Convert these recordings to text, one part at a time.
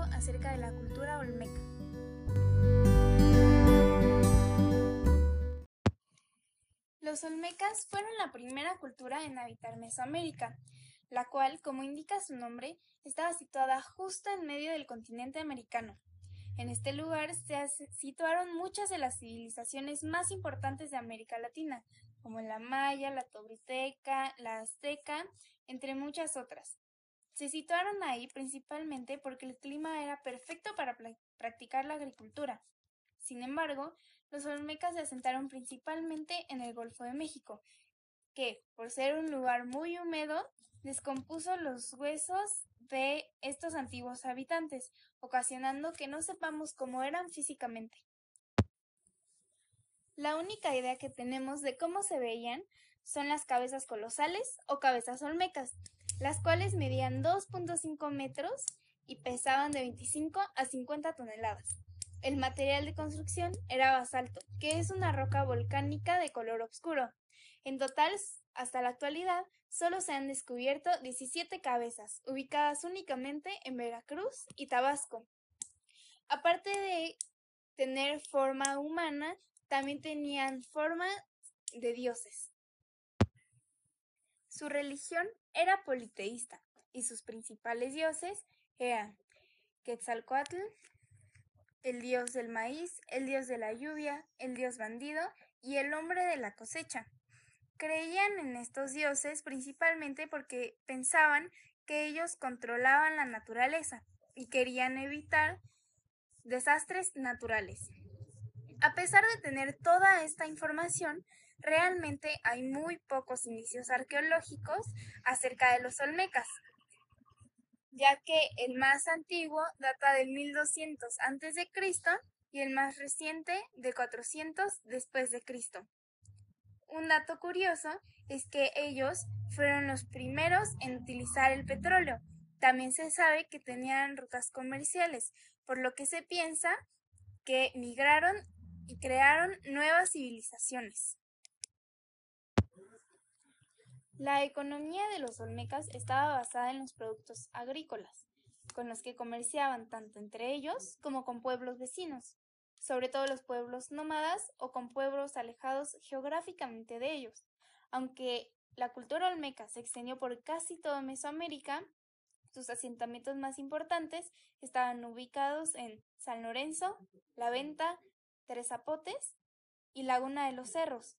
acerca de la cultura olmeca. Los olmecas fueron la primera cultura en habitar Mesoamérica, la cual, como indica su nombre, estaba situada justo en medio del continente americano. En este lugar se situaron muchas de las civilizaciones más importantes de América Latina, como la maya, la tolteca, la azteca, entre muchas otras. Se situaron ahí principalmente porque el clima era perfecto para practicar la agricultura. Sin embargo, los olmecas se asentaron principalmente en el Golfo de México, que, por ser un lugar muy húmedo, descompuso los huesos de estos antiguos habitantes, ocasionando que no sepamos cómo eran físicamente. La única idea que tenemos de cómo se veían son las cabezas colosales o cabezas olmecas, las cuales medían 2.5 metros y pesaban de 25 a 50 toneladas. El material de construcción era basalto, que es una roca volcánica de color oscuro. En total, hasta la actualidad, solo se han descubierto 17 cabezas, ubicadas únicamente en Veracruz y Tabasco. Aparte de tener forma humana, también tenían forma de dioses. Su religión era politeísta y sus principales dioses eran Quetzalcoatl, el dios del maíz, el dios de la lluvia, el dios bandido y el hombre de la cosecha. Creían en estos dioses principalmente porque pensaban que ellos controlaban la naturaleza y querían evitar desastres naturales. A pesar de tener toda esta información, realmente hay muy pocos indicios arqueológicos acerca de los olmecas, ya que el más antiguo data del 1200 a.C. y el más reciente de 400 después de Cristo. Un dato curioso es que ellos fueron los primeros en utilizar el petróleo. También se sabe que tenían rutas comerciales, por lo que se piensa que migraron y crearon nuevas civilizaciones. La economía de los olmecas estaba basada en los productos agrícolas, con los que comerciaban tanto entre ellos como con pueblos vecinos, sobre todo los pueblos nómadas o con pueblos alejados geográficamente de ellos. Aunque la cultura olmeca se extendió por casi toda Mesoamérica, sus asentamientos más importantes estaban ubicados en San Lorenzo, La Venta, Tres Zapotes y Laguna de los Cerros.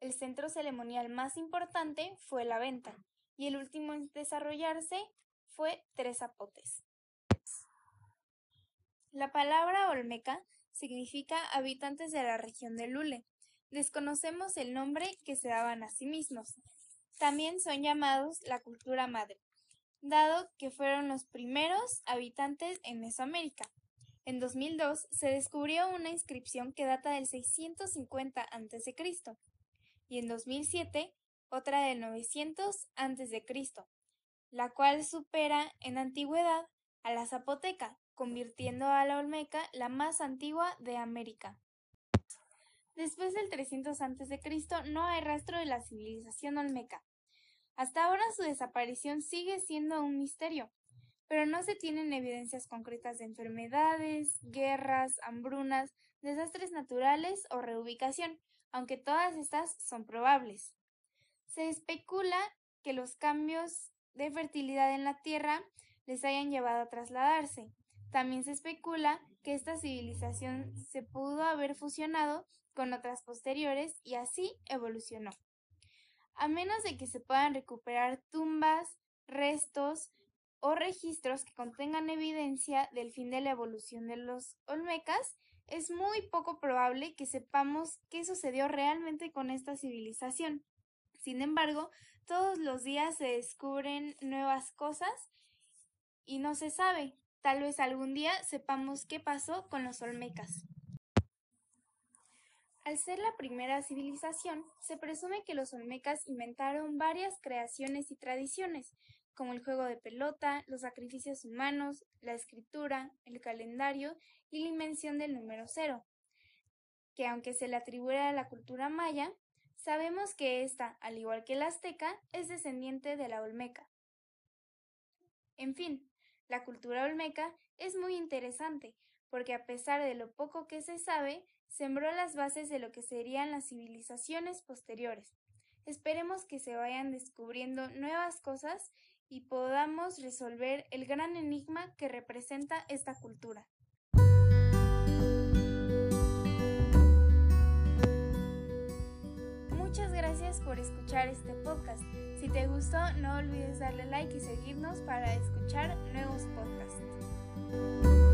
El centro ceremonial más importante fue la venta y el último en desarrollarse fue Tres Zapotes. La palabra olmeca significa habitantes de la región de Lule. Desconocemos el nombre que se daban a sí mismos. También son llamados la cultura madre, dado que fueron los primeros habitantes en Mesoamérica. En 2002 se descubrió una inscripción que data del 650 a.C. y en 2007 otra del 900 a.C., la cual supera en antigüedad a la zapoteca, convirtiendo a la olmeca la más antigua de América. Después del 300 a.C. no hay rastro de la civilización olmeca. Hasta ahora su desaparición sigue siendo un misterio, pero no se tienen evidencias concretas de enfermedades, guerras, hambrunas, desastres naturales o reubicación, aunque todas estas son probables. Se especula que los cambios de fertilidad en la Tierra les hayan llevado a trasladarse. También se especula que esta civilización se pudo haber fusionado con otras posteriores y así evolucionó. A menos de que se puedan recuperar tumbas, restos o registros que contengan evidencia del fin de la evolución de los olmecas, es muy poco probable que sepamos qué sucedió realmente con esta civilización. Sin embargo, todos los días se descubren nuevas cosas y no se sabe. Tal vez algún día sepamos qué pasó con los olmecas. Al ser la primera civilización, se presume que los olmecas inventaron varias creaciones y tradiciones, como el juego de pelota, los sacrificios humanos, la escritura, el calendario y la invención del número cero, que aunque se le atribuye a la cultura maya, sabemos que ésta, al igual que la azteca, es descendiente de la olmeca. En fin, La cultura olmeca es muy interesante porque a pesar de lo poco que se sabe, sembró las bases de lo que serían las civilizaciones posteriores. Esperemos que se vayan descubriendo nuevas cosas y podamos resolver el gran enigma que representa esta cultura. Muchas gracias por escuchar este podcast. Si te gustó, no olvides darle like y seguirnos para escuchar nuevos podcasts.